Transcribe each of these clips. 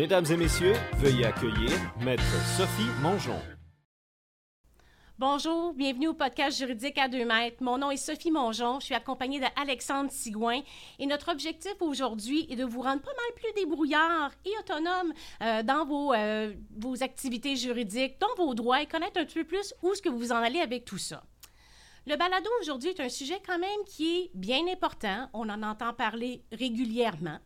Mesdames et messieurs, veuillez accueillir Maître Sophie Mongeon. Bonjour, bienvenue au podcast juridique à deux mètres. Mon nom est Sophie Mongeon, je suis accompagnée d'Alexandre Sigouin et notre objectif aujourd'hui est de vous rendre pas mal plus débrouillard et autonome euh, dans vos, euh, vos activités juridiques, dans vos droits et connaître un peu plus où est-ce que vous en allez avec tout ça. Le balado aujourd'hui est un sujet quand même qui est bien important. On en entend parler régulièrement,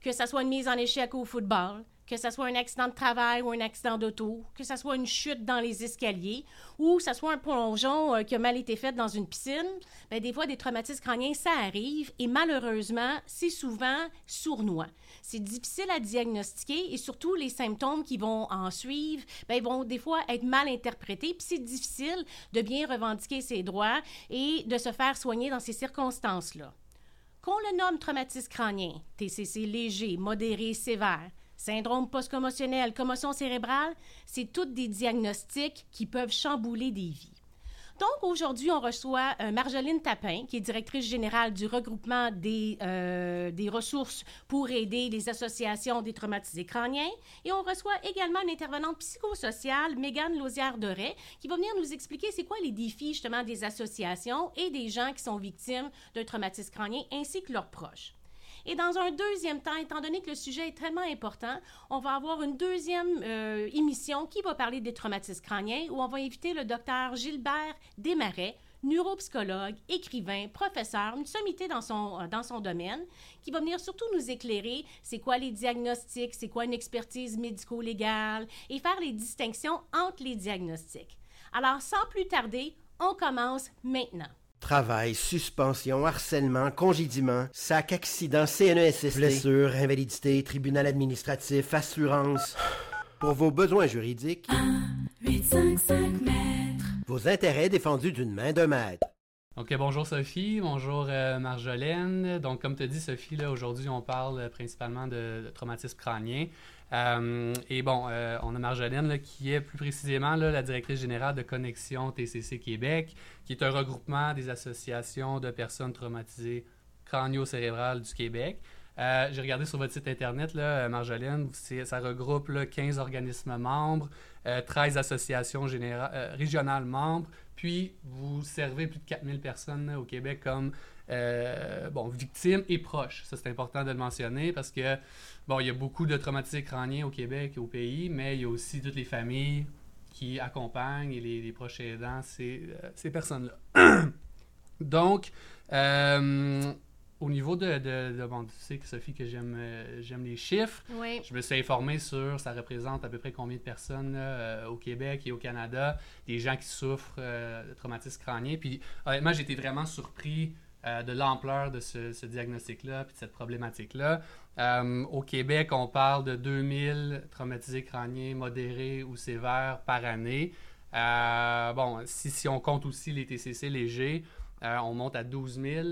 que ce soit une mise en échec au football, que ce soit un accident de travail ou un accident d'auto, que ce soit une chute dans les escaliers ou que ce soit un plongeon euh, qui a mal été fait dans une piscine, bien, des fois, des traumatismes crâniens, ça arrive et malheureusement, c'est souvent sournois. C'est difficile à diagnostiquer et surtout les symptômes qui vont en suivre, ils vont des fois être mal interprétés. Puis c'est difficile de bien revendiquer ses droits et de se faire soigner dans ces circonstances-là. Qu'on le nomme traumatisme crânien, TCC léger, modéré, sévère, Syndrome post-commotionnel, commotion cérébrale, c'est toutes des diagnostics qui peuvent chambouler des vies. Donc, aujourd'hui, on reçoit euh, Marjolaine Tapin, qui est directrice générale du regroupement des, euh, des ressources pour aider les associations des traumatisés crâniens. Et on reçoit également une intervenante psychosociale, Mégane Lausière-Doré, qui va venir nous expliquer c'est quoi les défis, justement, des associations et des gens qui sont victimes d'un traumatisme crânien, ainsi que leurs proches. Et dans un deuxième temps, étant donné que le sujet est tellement important, on va avoir une deuxième euh, émission qui va parler des traumatismes crâniens où on va inviter le docteur Gilbert Desmarais, neuropsychologue, écrivain, professeur, une sommité dans son, euh, dans son domaine, qui va venir surtout nous éclairer c'est quoi les diagnostics, c'est quoi une expertise médico-légale et faire les distinctions entre les diagnostics. Alors, sans plus tarder, on commence maintenant. Travail, suspension, harcèlement, congédiement, sac, accident, CNESST, blessure, invalidité, tribunal administratif, assurance. Pour vos besoins juridiques, 855 mètres. Vos intérêts défendus d'une main de maître. Ok, bonjour Sophie, bonjour euh, Marjolaine. Donc, comme tu dis, Sophie, là, aujourd'hui, on parle principalement de, de traumatisme crânien. Euh, et bon, euh, on a Marjolaine qui est plus précisément la directrice générale de Connexion TCC Québec, qui est un regroupement des associations de personnes traumatisées crânio-cérébrales du Québec. Euh, j'ai regardé sur votre site internet, là, Marjolaine, ça regroupe 15 organismes membres, 13 associations régionales membres, puis vous servez plus de 4000 personnes au Québec comme bon, victimes et proches. Ça, c'est important de le mentionner parce que Bon, il y a beaucoup de traumatisés crâniens au Québec et au pays, mais il y a aussi toutes les familles qui accompagnent et les, proches aidants ces, euh, ces personnes-là. Donc, euh, au niveau de, bon, tu sais que Sophie que j'aime euh, j'aime les chiffres. Oui. Je me suis informé sur ça représente à peu près combien de personnes au Québec et au Canada, des gens qui souffrent de traumatisme crânien. Puis honnêtement, j'ai été vraiment surpris de l'ampleur de ce, ce diagnostic-là puis de cette problématique-là. Euh, au Québec, on parle de 2000 traumatisés crâniens modérés ou sévères par année. Euh, bon, si, si, on compte aussi les TCC légers, euh, on monte à 12 000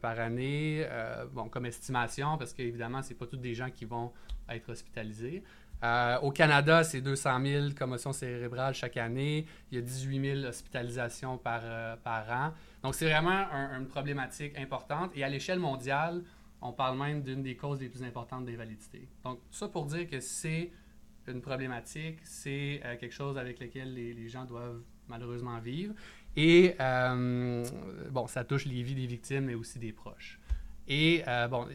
par année, bon, comme estimation, parce qu'évidemment, ce n'est pas tous des gens qui vont être hospitalisés. au Canada, c'est 200 000 commotions cérébrales chaque année. Il y a 18 000 hospitalisations par, par an. Donc, c'est vraiment une problématique importante. Et à l'échelle mondiale, on parle même d'une des causes les plus importantes d'invalidité. Donc, ça pour dire que c'est une problématique, c'est euh, quelque chose avec lequel les, gens doivent malheureusement vivre. Et, euh, bon, ça touche les vies des victimes, mais aussi des proches. Et, euh, bon,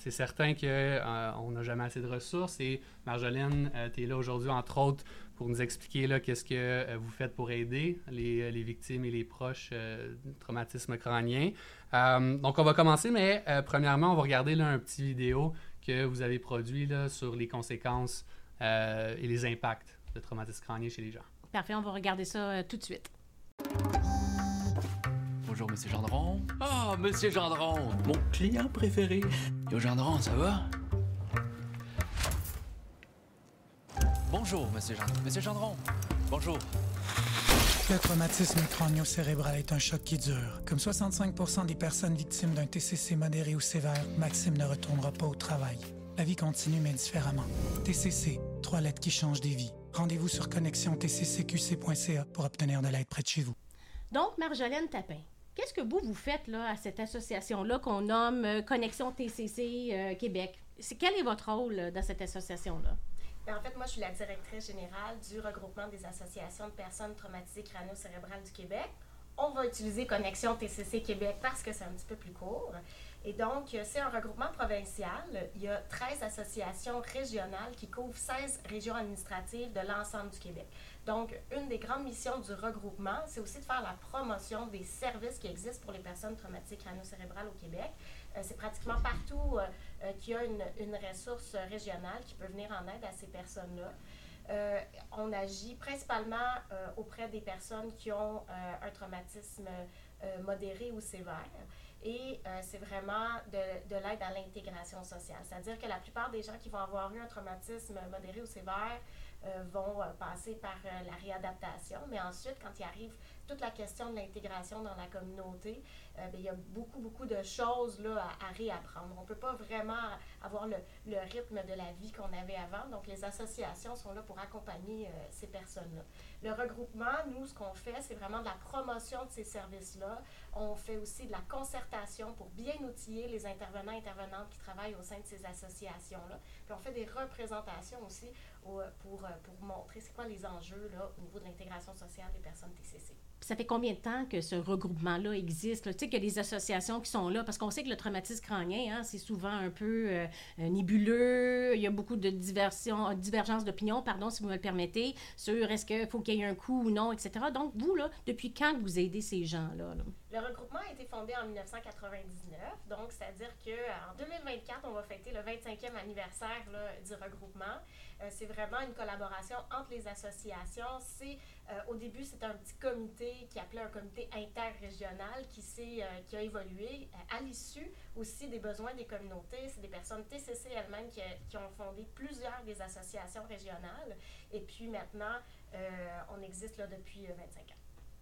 c'est certain qu'on n'a jamais assez de ressources. Et Marjolaine, tu es là aujourd'hui, entre autres, pour nous expliquer qu'est-ce que vous faites pour aider les, les victimes et les proches du traumatisme crânien. Euh, donc, on va commencer, mais euh, premièrement, on va regarder là, un petit vidéo que vous avez produit là, sur les conséquences euh, et les impacts de traumatisme crânien chez les gens. Parfait, on va regarder ça tout de suite. Bonjour, Monsieur Gendron. Ah, oh, Monsieur Gendron, mon client préféré. Yo, Gendron, ça va? Bonjour, Monsieur Gendron. Monsieur Gendron, bonjour. Le traumatisme crânio-cérébral est un choc qui dure. Comme 65% des personnes victimes d'un TCC modéré ou sévère, Maxime ne retournera pas au travail. La vie continue, mais différemment. TCC, trois lettres qui changent des vies. Rendez-vous sur connexiontccqc.ca pour obtenir de l'aide près de chez vous. Donc, Marjolaine Tapin, qu'est-ce que vous, vous faites là, à cette association-là qu'on nomme euh, Connexion TCC euh, Québec? C'est, quel est votre rôle dans cette association-là? Ben, en fait, moi, je suis la directrice générale du regroupement des associations de personnes traumatisées crânio-cérébrales du Québec. On va utiliser Connexion TCC Québec parce que c'est un petit peu plus court. Et donc, euh, c'est un regroupement provincial. Il y a 13 associations régionales qui couvrent 16 régions administratives de l'ensemble du Québec. Donc, une des grandes missions du regroupement, c'est aussi de faire la promotion des services qui existent pour les personnes traumatisées crânio-cérébrales au Québec. Euh, c'est pratiquement partout euh, qu'il y a une, ressource régionale qui peut venir en aide à ces personnes-là. on agit principalement auprès des personnes qui ont un traumatisme modéré ou sévère. Et euh, c'est vraiment de, de l'aide à l'intégration sociale. C'est-à-dire que la plupart des gens qui vont avoir eu un traumatisme modéré ou sévère euh, vont euh, passer par la réadaptation. Mais ensuite, quand il arrive toute la question de l'intégration dans la communauté, ben, il y a beaucoup, beaucoup de choses là, à, réapprendre. On ne peut pas vraiment avoir le, rythme de la vie qu'on avait avant. Donc, les associations sont là pour accompagner ces personnes-là. Le regroupement, nous, ce qu'on fait, c'est vraiment de la promotion de ces services-là. On fait aussi de la concertation pour bien outiller les intervenants et intervenantes qui travaillent au sein de ces associations-là. Puis on fait des représentations aussi pour, pour montrer c'est quoi les enjeux là, au niveau de l'intégration sociale des personnes TCC ça fait combien de temps que ce regroupement-là existe? Tu sais, qu'il y a des associations qui sont là, parce qu'on sait que le traumatisme crânien, hein, c'est souvent un peu euh, nébuleux. Il y a beaucoup de diversion, divergences d'opinion, pardon, si vous me le permettez, sur est-ce qu'il faut qu'il y ait un coup ou non, etc. Donc, vous, là, depuis quand vous aidez ces gens-là? Le regroupement a été fondé en 1999, donc c'est-à-dire qu'en 2024, on va fêter le 25e anniversaire du regroupement. Euh, c'est vraiment une collaboration entre les associations. C'est euh, au début, c'était un petit comité qui appelait un comité interrégional qui, euh, qui a évolué à l'issue aussi des besoins des communautés. C'est des personnes TCC elles-mêmes qui, qui, ont fondé plusieurs des associations régionales. Et puis maintenant, on existe là depuis 25 ans,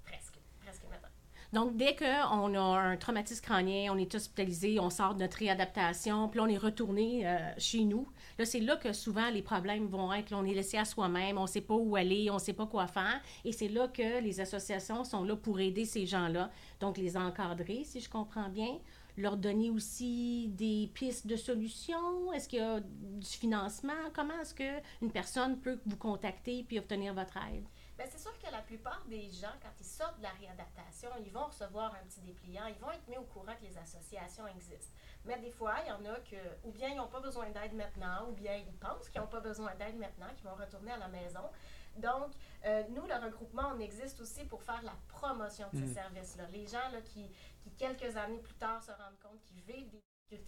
presque, presque maintenant. Donc, dès qu'on a un traumatisme crânien, on est hospitalisé, on sort de notre réadaptation, puis on est retourné euh, chez nous, là, c'est là que souvent les problèmes vont être. On est laissé à soi-même, on ne sait pas où aller, on ne sait pas quoi faire. Et c'est là que les associations sont là pour aider ces gens-là. Donc, les encadrer, si je comprends bien leur donner aussi des pistes de solutions? Est-ce qu'il y a du financement? Comment est-ce qu'une personne peut vous contacter puis obtenir votre aide? Bien, c'est sûr que la plupart des gens, quand ils sortent de la réadaptation, ils vont recevoir un petit dépliant, ils vont être mis au courant que les associations existent. Mais des fois, il y en a que, ou bien ils n'ont pas besoin d'aide maintenant, ou bien ils pensent qu'ils n'ont pas besoin d'aide maintenant, qu'ils vont retourner à la maison. Donc, euh, nous, le regroupement, on existe aussi pour faire la promotion de ces mm. services-là. Les gens là, qui, qui, quelques années plus tard, se rendent compte qu'ils vivent des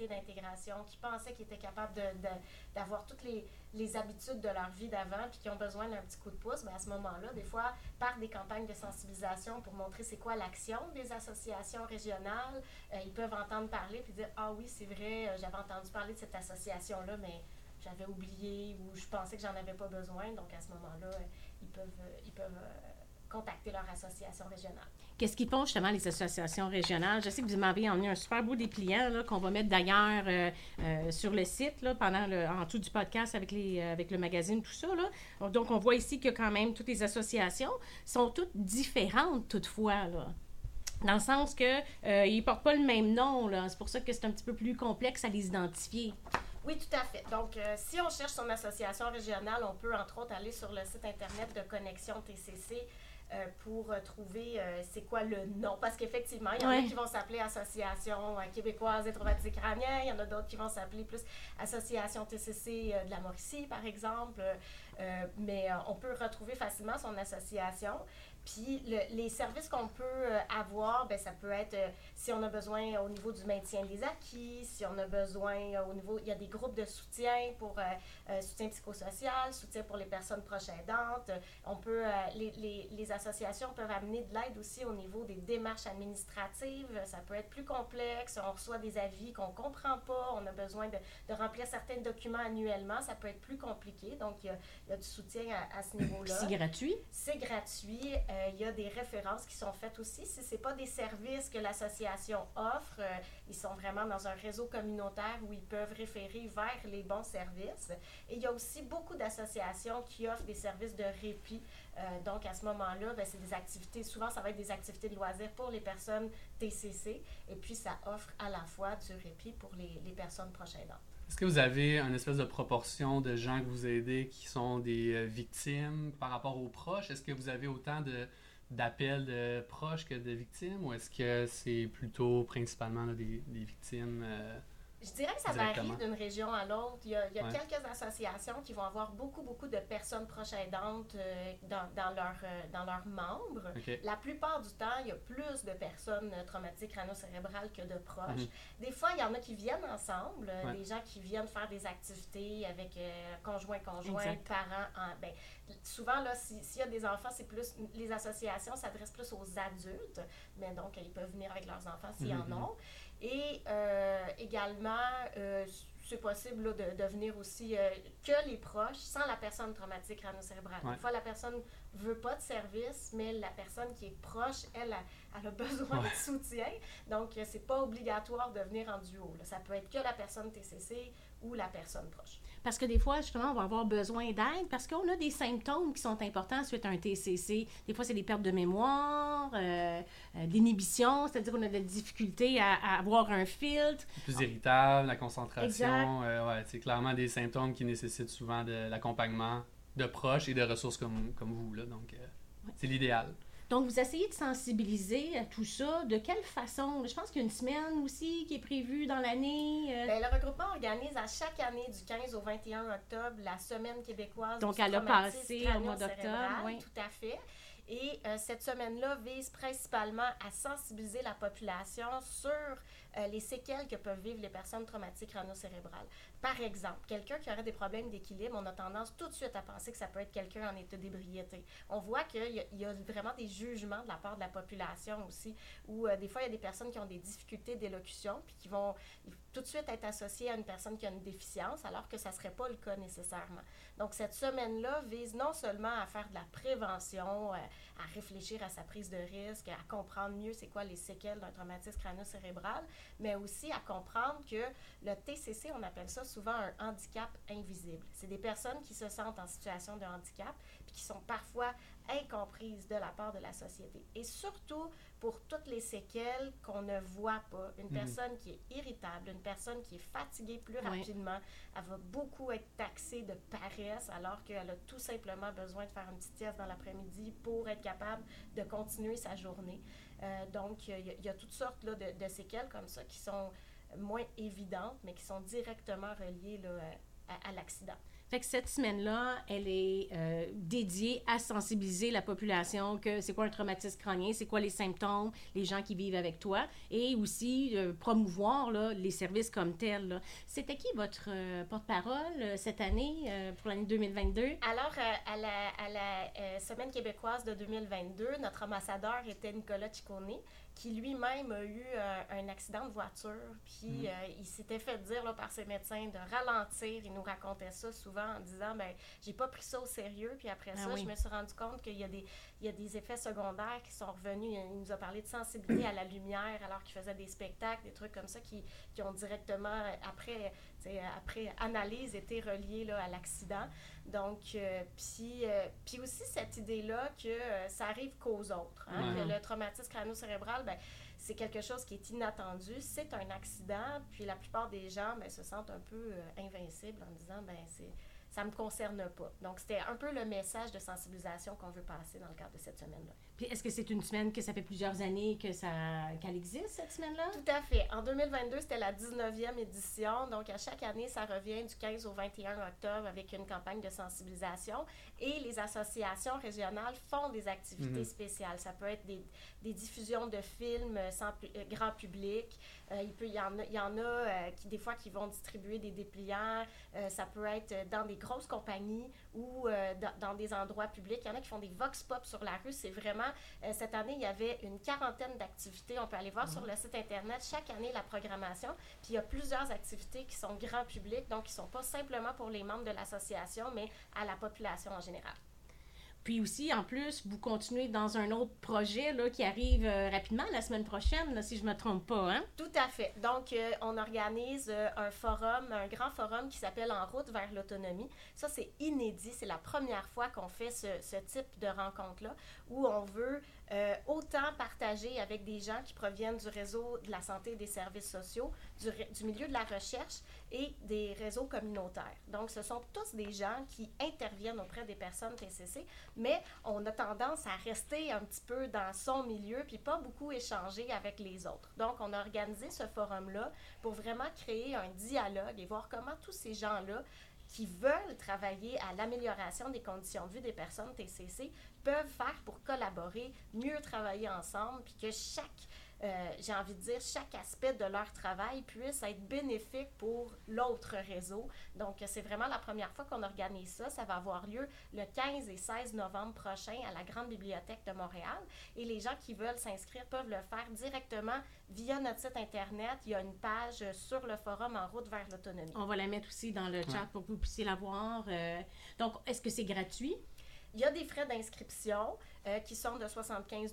d'intégration, qui pensaient qu'ils étaient capables d'avoir toutes les, habitudes de leur vie d'avant, puis qui ont besoin d'un petit coup de pouce, mais à ce moment-là, des fois, par des campagnes de sensibilisation pour montrer c'est quoi l'action des associations régionales, euh, ils peuvent entendre parler puis dire Ah oui, c'est vrai, euh, j'avais entendu parler de cette association-là, mais j'avais oublié ou je pensais que j'en avais pas besoin. Donc à ce moment-là, euh, ils peuvent, ils peuvent contacter leur association régionale. Qu'est-ce qu'ils font justement les associations régionales? Je sais que vous m'avez emmené un super beau dépliant qu'on va mettre d'ailleurs euh, euh, sur le site là, pendant le, en dessous du podcast avec, les, euh, avec le magazine, tout ça. Là. Donc, on voit ici que quand même toutes les associations sont toutes différentes toutefois. Là. Dans le sens qu'ils ne portent pas le même nom. C'est pour ça que c'est un petit peu plus complexe à les identifier. Oui, tout à fait. Donc, si on cherche son association régionale, on peut entre autres aller sur le site Internet de Connexion TCC euh, pour euh, trouver euh, c'est quoi le nom. Parce qu'effectivement, il y en a qui vont s'appeler Association québécoise des traumatisés crâniens, il y en a d'autres qui vont s'appeler plus Association TCC de la Mauricie, par exemple. mais on peut retrouver facilement son association. Puis les services qu'on peut euh, avoir, ben, ça peut être euh, si on a besoin au niveau du maintien des acquis, si on a besoin euh, au niveau, il y a des groupes de soutien pour soutien psychosocial, soutien pour les personnes proches aidantes. On peut, les, les, les, associations peuvent amener de l'aide aussi au niveau des démarches administratives. Ça peut être plus complexe. On reçoit des avis qu'on ne comprend pas. On a besoin de, de, remplir certains documents annuellement. Ça peut être plus compliqué. Donc, il y a, il y a du soutien à, à ce niveau-là. C'est gratuit? C'est gratuit. Euh, il y a des références qui sont faites aussi. Si ce n'est pas des services que l'association offre, euh, ils sont vraiment dans un réseau communautaire où ils peuvent référer vers les bons services. Et il y a aussi beaucoup d'associations qui offrent des services de répit. Euh, donc, à ce moment-là, ben, c'est des activités, souvent, ça va être des activités de loisirs pour les personnes TCC. Et puis, ça offre à la fois du répit pour les, les personnes proches aidantes. Est-ce que vous avez une espèce de proportion de gens que vous aidez qui sont des euh, victimes par rapport aux proches? Est-ce que vous avez autant de, d'appels de proches que de victimes ou est-ce que c'est plutôt principalement des victimes? euh, Je dirais que ça varie d'une région à l'autre. Il y a, il y a Ouais. quelques associations qui vont avoir beaucoup, beaucoup de personnes proches aidantes euh, dans, dans, leur, euh, dans leurs membres. La plupart du temps, il y a plus de personnes euh, traumatiques crânio-cérébrales que de proches. Mhm. Des fois, il y en a qui viennent ensemble, Ouais. des gens qui viennent faire des activités avec euh, conjoint, conjoint, Exact. parents. En, ben, souvent, là, si- s'il y a des enfants, c'est plus les associations s'adressent plus aux adultes, mais donc ils peuvent venir avec leurs enfants s'ils Mhm. en ont. Et euh, également, euh, c'est possible là, de, de venir aussi euh, que les proches, sans la personne traumatique crânio-cérébrale. Ouais. Des fois, la personne veut pas de service, mais la personne qui est proche, elle, a- elle a besoin Ouais. de soutien. Donc, c'est pas obligatoire de venir en duo. là. Ça peut être que la personne TCC ou la personne proche. Parce que des fois, justement, on va avoir besoin d'aide parce qu'on a des symptômes qui sont importants suite à un TCC. Des fois, c'est des pertes de mémoire, euh, euh, d'inhibition, c'est-à-dire qu'on a de la difficulté à, à avoir un filtre. plus irritable, la concentration. Euh, ouais, c'est clairement des symptômes qui nécessitent souvent de l'accompagnement de proches et de ressources comme, comme vous. Là, donc, euh, c'est l'idéal. Donc, vous essayez de sensibiliser à tout ça. De quelle façon? Je pense qu'il y a une semaine aussi qui est prévue dans l'année. euh, Ben, le regroupement organise à chaque année du 15 au 21 octobre la semaine québécoise Donc, du elle a passé au mois d'octobre, oui. Tout à fait. Et euh, cette semaine-là vise principalement à sensibiliser la population sur euh, les séquelles que peuvent vivre les personnes traumatiques crânio-cérébrales. Par exemple, quelqu'un qui aurait des problèmes d'équilibre, on a tendance tout de suite à penser que ça peut être quelqu'un en état d'ébriété. On voit qu'il y, y a vraiment des jugements de la part de la population aussi, où euh, des fois, il y a des personnes qui ont des difficultés d'élocution, puis qui vont tout de suite être associées à une personne qui a une déficience, alors que ça ne serait pas le cas nécessairement. Donc, cette semaine-là vise non seulement à faire de la prévention, euh, à réfléchir à sa prise de risque, à comprendre mieux c'est quoi les séquelles d'un traumatisme crânio-cérébral, mais aussi à comprendre que le TCC, on appelle ça souvent un handicap invisible. C'est des personnes qui se sentent en situation de handicap puis qui sont parfois incomprises de la part de la société. Et surtout pour toutes les séquelles qu'on ne voit pas. Une Mhm. personne qui est irritable, une personne qui est fatiguée plus Oui. rapidement, elle va beaucoup être taxée de paresse alors qu'elle a tout simplement besoin de faire une petite sieste dans l'après-midi pour être capable de continuer sa journée. Euh, donc, il y, a- toutes sortes de, séquelles comme ça qui sont moins évidentes, mais qui sont directement reliées à l'accident. Fait que cette semaine-là, elle est euh, dédiée à sensibiliser la population que c'est quoi un traumatisme crânien, c'est quoi les symptômes, les gens qui vivent avec toi, et aussi euh, promouvoir là, les services comme tels. C'était qui votre euh, porte-parole cette année, pour l'année 2022? Alors, à la, Semaine québécoise de 2022, notre ambassadeur était Nicolas Ciccone, qui lui-même a eu euh, un accident de voiture. Puis, euh, il s'était fait dire là, par ses médecins de ralentir. Il nous racontait ça souvent en disant ben j'ai pas pris ça au sérieux. Puis après Ah ça, oui. je me suis rendu compte qu'il y, a des- il y a des effets secondaires qui sont revenus. Il nous a parlé de sensibilité à la lumière alors qu'il faisait des spectacles, des trucs comme ça qui, qui ont directement, après, après analyse, été reliés là, à l'accident. Donc, euh, puis, euh, puis aussi cette idée-là que euh, ça arrive qu'aux autres. hein, Ouais. que le traumatisme crânio-cérébral, ben, c'est quelque chose qui est inattendu, c'est un accident, puis la plupart des gens ben, se sentent un peu invincibles en disant ben c'est ça me concerne pas. Donc c'était un peu le message de sensibilisation qu'on veut passer dans le cadre de cette semaine-là. Puis est-ce que c'est une semaine que ça fait plusieurs années que ça qu'elle existe, cette semaine-là? Tout à fait. En 2022, c'était la 19e édition. Donc, à chaque année, ça revient du 15 au 21 octobre avec une campagne de sensibilisation. Et les associations régionales font des activités Mhm. spéciales. Ça peut être des, des diffusions de films sans pu- euh, grand public. Euh, il, peut, il y en a, il y en a euh, qui, des fois, qui vont distribuer des dépliants. Euh, ça peut être dans des grosses compagnies ou euh, dans, dans des endroits publics. Il y en a qui font des vox pop sur la rue. C'est vraiment euh, cette année, il y avait une quarantaine d'activités. On peut aller voir sur le site Internet chaque année la programmation. Puis il y a plusieurs activités qui sont grand public, donc qui ne sont pas simplement pour les membres de l'association, mais à la population en général. Puis aussi, en plus, vous continuez dans un autre projet là, qui arrive euh, rapidement la semaine prochaine, si je ne me trompe pas. Hein? Tout à fait. Donc, euh, on organise euh, un forum, un grand forum qui s'appelle En route vers l'autonomie. Ça, c'est inédit. C'est la première fois qu'on fait ce type de rencontre-là où on veut euh, autant partager avec des gens qui proviennent du réseau de la santé et des services sociaux, du, du milieu de la recherche et des réseaux communautaires. Donc, ce sont tous des gens qui interviennent auprès des personnes TCC, mais on a tendance à rester un petit peu dans son milieu puis pas beaucoup échanger avec les autres. Donc, on a organisé ce forum-là pour vraiment créer un dialogue et voir comment tous ces gens-là qui veulent travailler à l'amélioration des conditions de vie des personnes TCC peuvent faire pour collaborer, mieux travailler ensemble, puis que chaque euh, j'ai envie de dire, chaque aspect de leur travail puisse être bénéfique pour l'autre réseau. Donc, c'est vraiment la première fois qu'on organise ça. Ça va avoir lieu le 15 et 16 novembre prochain à la Grande Bibliothèque de Montréal. Et les gens qui veulent s'inscrire peuvent le faire directement via notre site Internet. Il y a une page sur le forum En route vers l'autonomie. On va la mettre aussi dans le chat pour que vous puissiez la voir. Euh, donc, est-ce que c'est gratuit? Il y a des frais d'inscription euh, qui sont de 75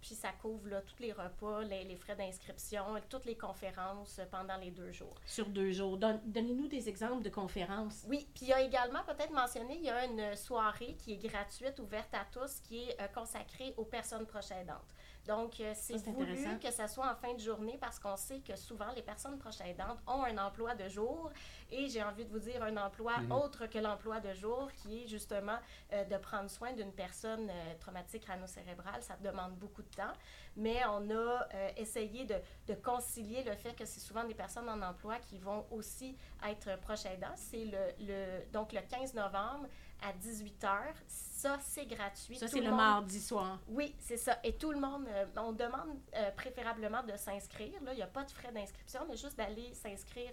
puis ça couvre là, tous les repas, les, les frais d'inscription, toutes les conférences pendant les deux jours. Sur deux jours. Donnez-nous des exemples de conférences. Oui, puis il y a également, peut-être mentionné, il y a une soirée qui est gratuite, ouverte à tous, qui est euh, consacrée aux personnes proches aidantes. Donc, euh, c'est voulu que ça soit en fin de journée parce qu'on sait que souvent les personnes proches aidantes ont un emploi de jour et j'ai envie de vous dire un emploi mhm. autre que l'emploi de jour qui est justement euh, de prendre soin d'une personne euh, traumatique crânio-cérébrale. Ça demande beaucoup de temps, mais on a essayé de, de, concilier le fait que c'est souvent des personnes en emploi qui vont aussi être proches aidants. C'est le, le, donc le 15 novembre à 18h. Ça, c'est gratuit. Ça, c'est le, mardi soir. Oui, c'est ça. Et tout le monde, euh, on demande euh, préférablement de s'inscrire. Il n'y a pas de frais d'inscription, mais juste d'aller s'inscrire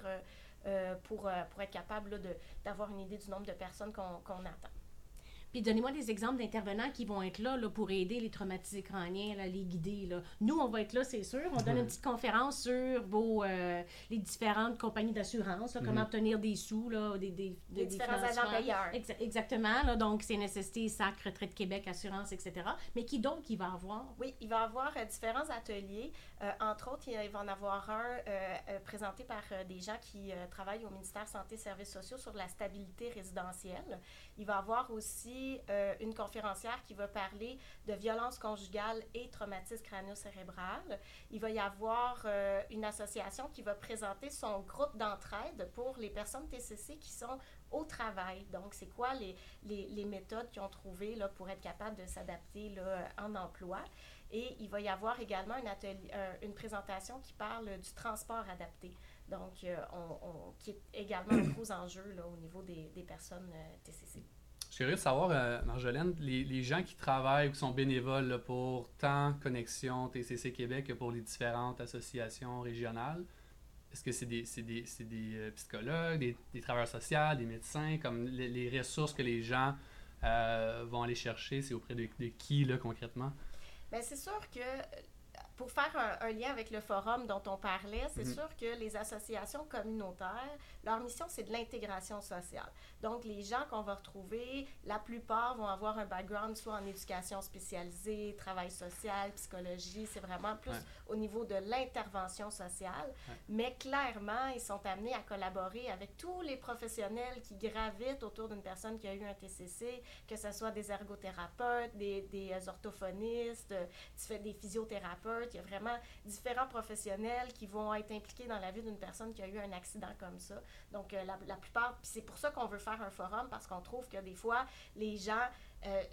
euh, pour, pour être capable d'avoir une idée du nombre de personnes qu'on attend. Puis donnez-moi des exemples d'intervenants qui vont être là, là, pour aider les traumatisés crâniens, là, les guider. Là. Nous, on va être là, c'est sûr. On donne une petite conférence sur vos, euh, les différentes compagnies d'assurance, comment obtenir des sous, là, des, des, des, différents agents payeurs. exactement. Là, donc, c'est nécessité, SAC, Retraite Québec, Assurance, etc. Mais qui donc il va avoir? Oui, il va avoir euh, différents ateliers. Euh, entre autres, il va en avoir un présenté par des gens qui travaillent au ministère Santé et Services sociaux sur la stabilité résidentielle. Il va avoir aussi euh, une conférencière qui va parler de violence conjugale et traumatisme crânio-cérébral. Il va y avoir euh, une association qui va présenter son groupe d'entraide pour les personnes TCC qui sont au travail. Donc, c'est quoi les, les, les méthodes qu'ils ont trouvées là, pour être capables de s'adapter en emploi. Et il va y avoir également une, présentation qui parle du transport adapté. Donc, euh, on, qui est également un gros enjeu là, au niveau des, personnes euh, TCC. Je suis curieux de savoir, euh, Marjolaine, les, gens qui travaillent ou qui sont bénévoles pour tant Connexion TCC Québec que pour les différentes associations régionales, est-ce que c'est des, psychologues, des, travailleurs sociaux, des médecins, comme les, les ressources que les gens vont aller chercher, c'est auprès de, de qui là, concrètement? Bien, c'est sûr que pour faire un, lien avec le forum dont on parlait, c'est mhm. sûr que les associations communautaires, leur mission, c'est de l'intégration sociale. Donc, les gens qu'on va retrouver, la plupart vont avoir un background soit en éducation spécialisée, travail social, psychologie. C'est vraiment plus au niveau de l'intervention sociale. Mais clairement, ils sont amenés à collaborer avec tous les professionnels qui gravitent autour d'une personne qui a eu un TCC, que ce soit des ergothérapeutes, des, des orthophonistes, des physiothérapeutes il y a vraiment différents professionnels qui vont être impliqués dans la vie d'une personne qui a eu un accident comme ça. Donc, euh, la, plupart, c'est pour ça qu'on veut faire un forum, parce qu'on trouve que des fois, les gens euh,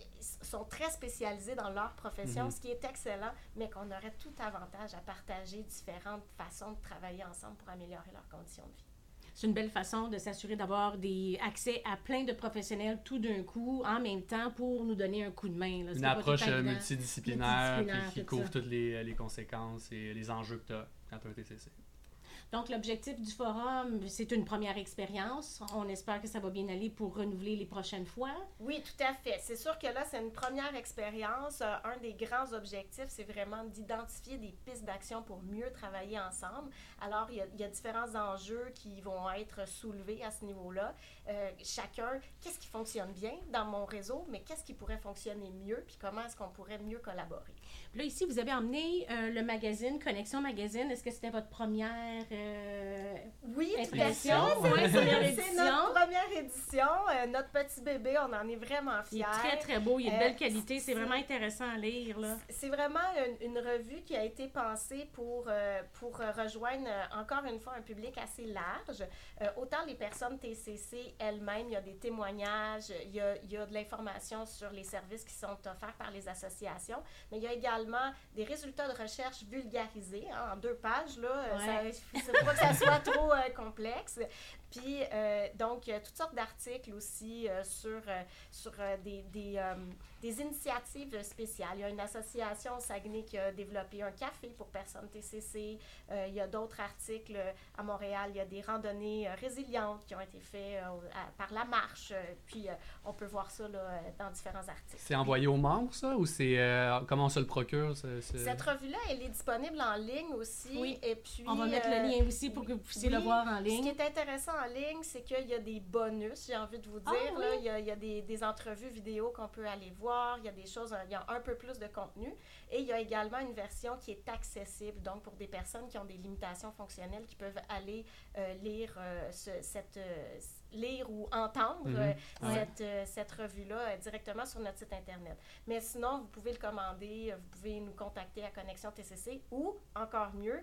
sont très spécialisés dans leur profession, mhm. ce qui est excellent, mais qu'on aurait tout avantage à partager différentes façons de travailler ensemble pour améliorer leurs conditions de vie c'est une belle façon de s'assurer d'avoir des accès à plein de professionnels tout d'un coup, en même temps, pour nous donner un coup de main. Une approche euh, multidisciplinaire, qui couvre toutes les, les, conséquences et les enjeux que tu as quand tu as un TCC. Donc, l'objectif du forum, c'est une première expérience. On espère que ça va bien aller pour renouveler les prochaines fois. Oui, tout à fait. C'est sûr que là, c'est une première expérience. Euh, un des grands objectifs, c'est vraiment d'identifier des pistes d'action pour mieux travailler ensemble. Alors, il y, a, différents enjeux qui vont être soulevés à ce niveau-là. Euh, chacun, qu'est-ce qui fonctionne bien dans mon réseau, mais qu'est-ce qui pourrait fonctionner mieux, puis comment est-ce qu'on pourrait mieux collaborer? Là, ici, vous avez emmené euh, le magazine, Connexion Magazine. Est-ce que c'était votre première euh, Oui, impression? Première C'est notre première édition. Euh, notre petit bébé, on en est vraiment Il est fiers. très, très beau. Il est de Euh, belle qualité. C'est vraiment intéressant à lire. C'est vraiment une, une revue qui a été pensée pour, euh, pour euh, rejoindre euh, encore une fois un public assez large. Euh, autant les personnes TCC elles-mêmes, il y a des témoignages, il y a, il y a de l'information sur les services qui sont offerts par les associations, mais il y a également des résultats de recherche vulgarisés hein, en deux pages. Là, Euh, Ouais. ça- pas que ça soit trop euh, complexe. Puis, euh, donc, toutes sortes d'articles aussi sur, sur des, des, des initiatives spéciales. Il y a une association au Saguenay qui a développé un café pour personnes TCC. Euh, il y a d'autres articles à Montréal. Il y a des randonnées euh, résilientes qui ont été faites euh, à- par la marche. Puis, euh, on peut voir ça là, dans différents articles. C'est envoyé aux membres, ça, ou c'est euh, comment on se le procure? ce- ce- Cette revue-là, elle est disponible en ligne aussi. Oui. Et puis, On va mettre euh, le lien aussi pour que vous puissiez le oui. voir en Ce qui ligne. est intéressant en ligne, c'est qu'il y a des bonus, j'ai envie de vous dire. Ah, là. oui? il, y a, il y a des, des entrevues vidéo qu'on peut aller voir, il y a des choses, il y a un peu plus de contenu. Et il y a également une version qui est accessible, donc pour des personnes qui ont des limitations fonctionnelles, qui peuvent aller euh, lire, euh, ce- cette, euh, lire ou entendre euh, Ouais. cette, euh, cette revue-là euh, directement sur notre site Internet. Mais sinon, vous pouvez le commander, vous pouvez nous contacter à Connexion TCC ou, encore mieux,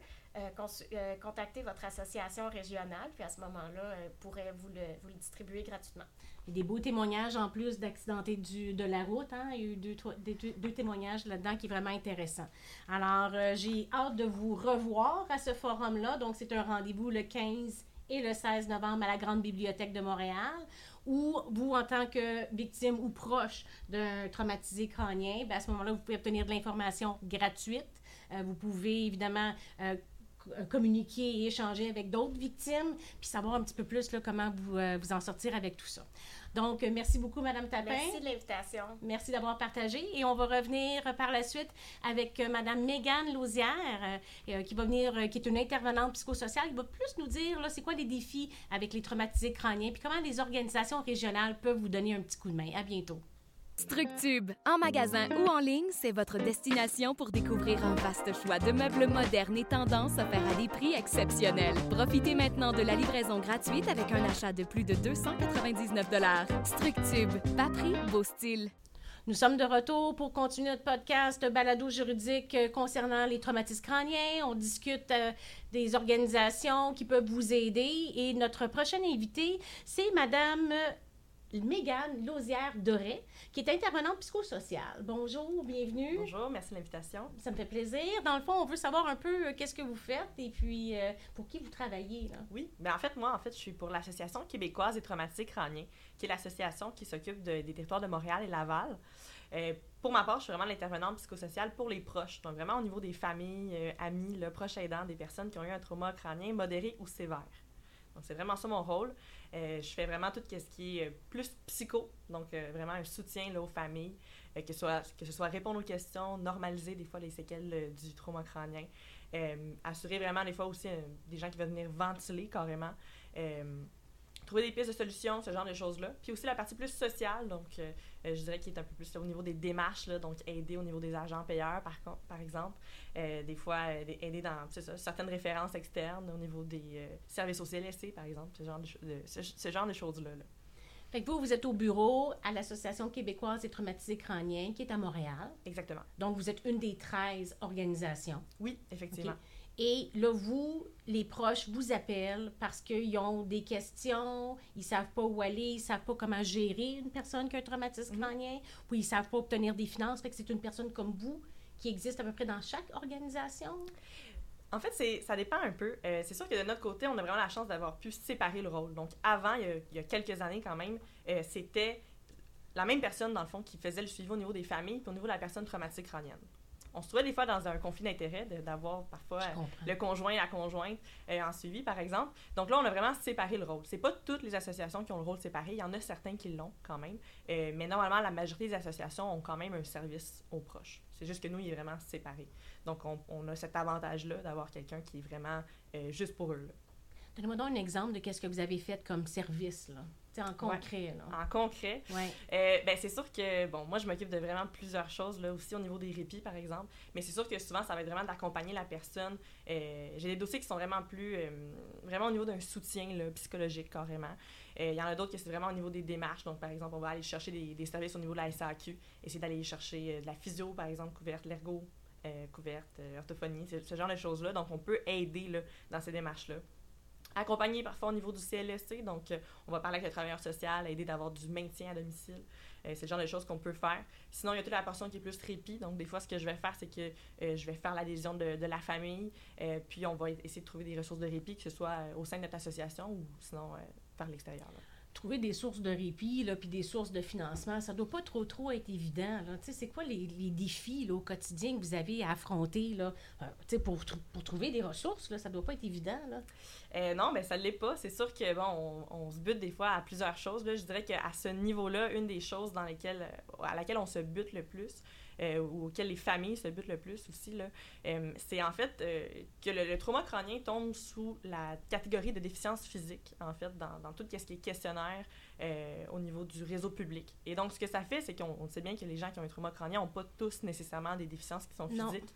contacter votre association régionale, puis à ce moment-là, pourrait vous le, vous le distribuer gratuitement. Il y a des beaux témoignages en plus d'accidentés de la route. Hein? Il y a eu deux, témoignages là-dedans qui est vraiment intéressant. Alors, euh, j'ai hâte de vous revoir à ce forum-là. Donc, c'est un rendez-vous le 15 et le 16 novembre à la Grande Bibliothèque de Montréal, où vous, en tant que victime ou proche d'un traumatisé crânien, ben, à ce moment-là, vous pouvez obtenir de l'information gratuite. Euh, vous pouvez évidemment euh, communiquer et échanger avec d'autres victimes, puis savoir un petit peu plus là, comment vous, euh, vous en sortir avec tout ça. Donc, euh, merci beaucoup, Madame Tapin. Merci de l'invitation. Merci d'avoir partagé. Et on va revenir euh, par la suite avec euh, Madame Mégane Lausière, euh, euh, qui va venir, euh, qui est une intervenante psychosociale, qui va plus nous dire, là, c'est quoi les défis avec les traumatisés crâniens, puis comment les organisations régionales peuvent vous donner un petit coup de main. À bientôt. Structube, en magasin ou en ligne, c'est votre destination pour découvrir un vaste choix de meubles modernes et tendances offerts à des prix exceptionnels. Profitez maintenant de la livraison gratuite avec un achat de plus de 299 Structube, pas prix, beau style. Nous sommes de retour pour continuer notre podcast balado juridique euh, concernant les traumatismes crâniens. On discute euh, des organisations qui peuvent vous aider. Et notre prochaine invitée, c'est Madame Mégane Lausière-Doré, qui est intervenante psychosociale. Bonjour, bienvenue. Bonjour, merci de l'invitation. Ça me fait plaisir. Dans le fond, on veut savoir un peu euh, qu'est-ce que vous faites et puis euh, pour qui vous travaillez. Là. Oui, ben en fait, moi, en fait, je suis pour l'Association québécoise des traumatisés crâniens, qui est l'association qui s'occupe de- des territoires de Montréal et Laval. Euh, pour ma part, je suis vraiment l'intervenante psychosociale pour les proches, donc vraiment au niveau des familles, amis, le proche aidant, des personnes qui ont eu un trauma crânien modéré ou sévère. Donc, c'est vraiment ça mon rôle. Euh, je fais vraiment tout ce qui est euh, plus psycho, donc euh, vraiment un soutien là, aux familles, que, soit, que ce soit répondre aux questions, normaliser des fois les séquelles du trauma crânien, assurer vraiment des fois aussi des gens qui veulent venir ventiler carrément, trouver des pistes de solutions, ce genre de choses-là. Puis aussi la partie plus sociale, donc euh, euh, je dirais qui est un peu plus là, au niveau des démarches, là, donc aider au niveau des agents payeurs par, par exemple, Euh, des fois aider dans ça, certaines références externes au niveau des services au CLSC par exemple, ce genre de, ce, ce genre de choses-là. là. Fait que vous, vous êtes au bureau à l'Association québécoise des traumatisés crâniens, qui est à Montréal. Exactement. Donc, vous êtes une des 13 organisations. Oui, effectivement. Et là, vous, les proches vous appellent parce qu'ils ont des questions, ils savent pas où aller, ils savent pas comment gérer une personne qui a un traumatisme Mhm. crânien, ou ils savent pas obtenir des finances. Fait que c'est une personne comme vous qui existe à peu près dans chaque organisation. En fait, c'est, ça dépend un peu. Euh, c'est sûr que de notre côté, on a vraiment la chance d'avoir pu séparer le rôle. Donc, avant, il y a, il y a quelques années quand même, euh, c'était la même personne, dans le fond, qui faisait le suivi au niveau des familles puis au niveau de la personne traumatique crânienne. On se trouvait des fois dans un conflit d'intérêt d'avoir parfois euh, le conjoint, la conjointe euh, en suivi, par exemple. Donc là, on a vraiment séparé le rôle. C'est pas toutes les associations qui ont le rôle séparé. Il y en a certains qui l'ont quand même. Euh, mais normalement, la majorité des associations ont quand même un service aux proches. C'est juste que nous, il est vraiment séparé. Donc, on, on a cet avantage-là d'avoir quelqu'un qui est vraiment euh, juste pour eux. Donnez-moi donc un exemple de qu'est-ce que vous avez fait comme service. Là. C'est en concret, là. En concret. Ouais. Euh, ben, c'est sûr que, bon, moi, je m'occupe de vraiment plusieurs choses, là, aussi au niveau des répits, par exemple. Mais c'est sûr que souvent, ça va être vraiment d'accompagner la personne. Euh, J'ai des dossiers qui sont vraiment plus, euh, vraiment au niveau d'un soutien là, psychologique, carrément. Euh, Il y en a d'autres que c'est vraiment au niveau des démarches. Donc, par exemple, on va aller chercher des, des services au niveau de la SAQ, essayer d'aller chercher de la physio, par exemple, couverte, l'ergo, couverte, orthophonie, ce, ce genre de choses-là. Donc, on peut aider là, dans ces démarches-là. Accompagner parfois au niveau du CLSC, donc euh, on va parler avec le travailleur social, aider d'avoir du maintien à domicile. Euh, c'est le genre de choses qu'on peut faire. Sinon, il y a toute la portion qui est plus répit. Donc, des fois, ce que je vais faire, c'est que euh, je vais faire l'adhésion de, de la famille, puis on va essayer de trouver des ressources de répit, que ce soit au sein de notre association ou sinon par l'extérieur. Trouver des sources de répit, là, puis des sources de financement, ça doit pas trop, trop être évident, là. C'est quoi les, les défis, là, au quotidien que vous avez à affronter, là? Euh, pour, tr- pour trouver des ressources, là, ça doit pas être évident. Euh, non, mais ça ne l'est pas. C'est sûr que bon, on, on se bute des fois à plusieurs choses. Là. Je dirais qu'à ce niveau-là, une des choses dans lesquelles, euh, à laquelle on se bute le plus, euh, ou auxquelles les familles se butent le plus aussi, euh, c'est en fait euh, que le, le trauma crânien tombe sous la catégorie de déficience physique, en fait, dans, dans tout ce qui est questionnaire euh, au niveau du réseau public. Et donc, ce que ça fait, c'est qu'on on sait bien que les gens qui ont un trauma crânien n'ont pas tous nécessairement des déficiences qui sont physiques.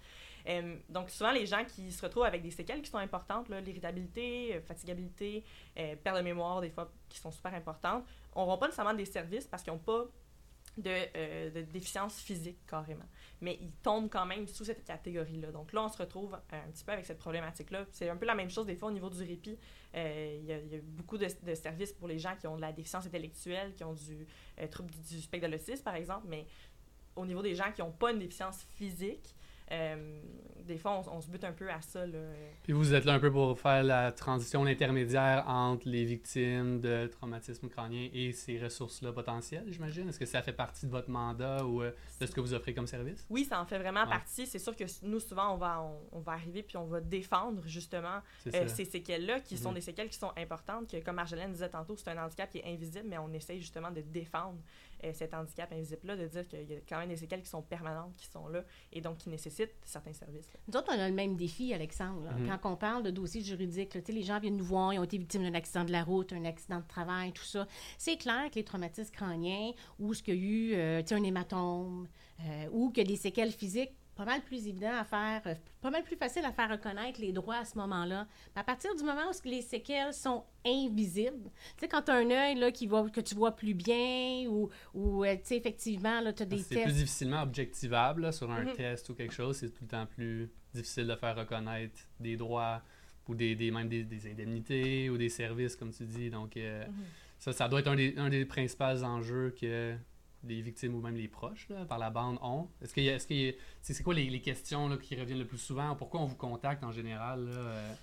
Euh, donc, souvent, les gens qui se retrouvent avec des séquelles qui sont importantes, l'irritabilité, fatigabilité, perte de mémoire, des fois, qui sont super importantes, n'auront pas nécessairement des services parce qu'ils n'ont pas de, euh, de déficience physique, carrément. Mais ils tombent quand même sous cette catégorie-là. Donc là, on se retrouve un petit peu avec cette problématique-là. C'est un peu la même chose des fois au niveau du répit. Euh, Il y, a- beaucoup de, services pour les gens qui ont de la déficience intellectuelle, qui ont du euh, trouble du, du spectre de par exemple, mais au niveau des gens qui n'ont pas une déficience physique, euh, des fois, on, on se bute un peu à ça. Là. Puis vous êtes là un peu pour faire la transition, l'intermédiaire entre les victimes de traumatisme crânien et ces ressources-là potentielles, j'imagine? Est-ce que ça fait partie de votre mandat ou euh, de ce que vous offrez comme service? Oui, ça en fait vraiment Ouais. partie. C'est sûr que nous, souvent, on va, on, on va arriver puis on va défendre justement euh, ces séquelles-là, qui sont Mhm. des séquelles qui sont importantes, que comme Marjolaine disait tantôt, c'est un handicap qui est invisible, mais on essaye justement de défendre cet handicap invisible-là, de dire qu'il y a quand même des séquelles qui sont permanentes, qui sont là, et donc qui nécessitent certains services. là. Nous autres, on a le même défi, Alexandre. là. Mhm. Quand on parle de dossiers juridiques, là, tu sais, les gens viennent nous voir, ils ont été victimes d'un accident de la route, un accident de travail, tout ça. C'est clair que les traumatismes crâniens, ou ce qu'il y a eu euh, tu sais, un hématome, euh, ou que des séquelles physiques, pas mal plus évident à faire, euh, pas mal plus facile à faire reconnaître les droits à ce moment-là. À partir du moment où les séquelles sont invisibles, tu sais, quand tu as un œil là, qui voit, que tu vois plus bien, ou, ou euh, tu sais, effectivement, tu as des C'est tests. plus difficilement objectivable là, sur un Mhm. test ou quelque chose. C'est tout le temps plus difficile de faire reconnaître des droits ou des, des- même des, des indemnités ou des services, comme tu dis. Donc, euh, Mhm. ça, ça doit être un des, un des principaux enjeux que les victimes ou même les proches là, par la bande ont. Est-ce a- est-ce a- c'est quoi les, les questions là, qui reviennent le plus souvent? Pourquoi on vous contacte en général? Là, euh,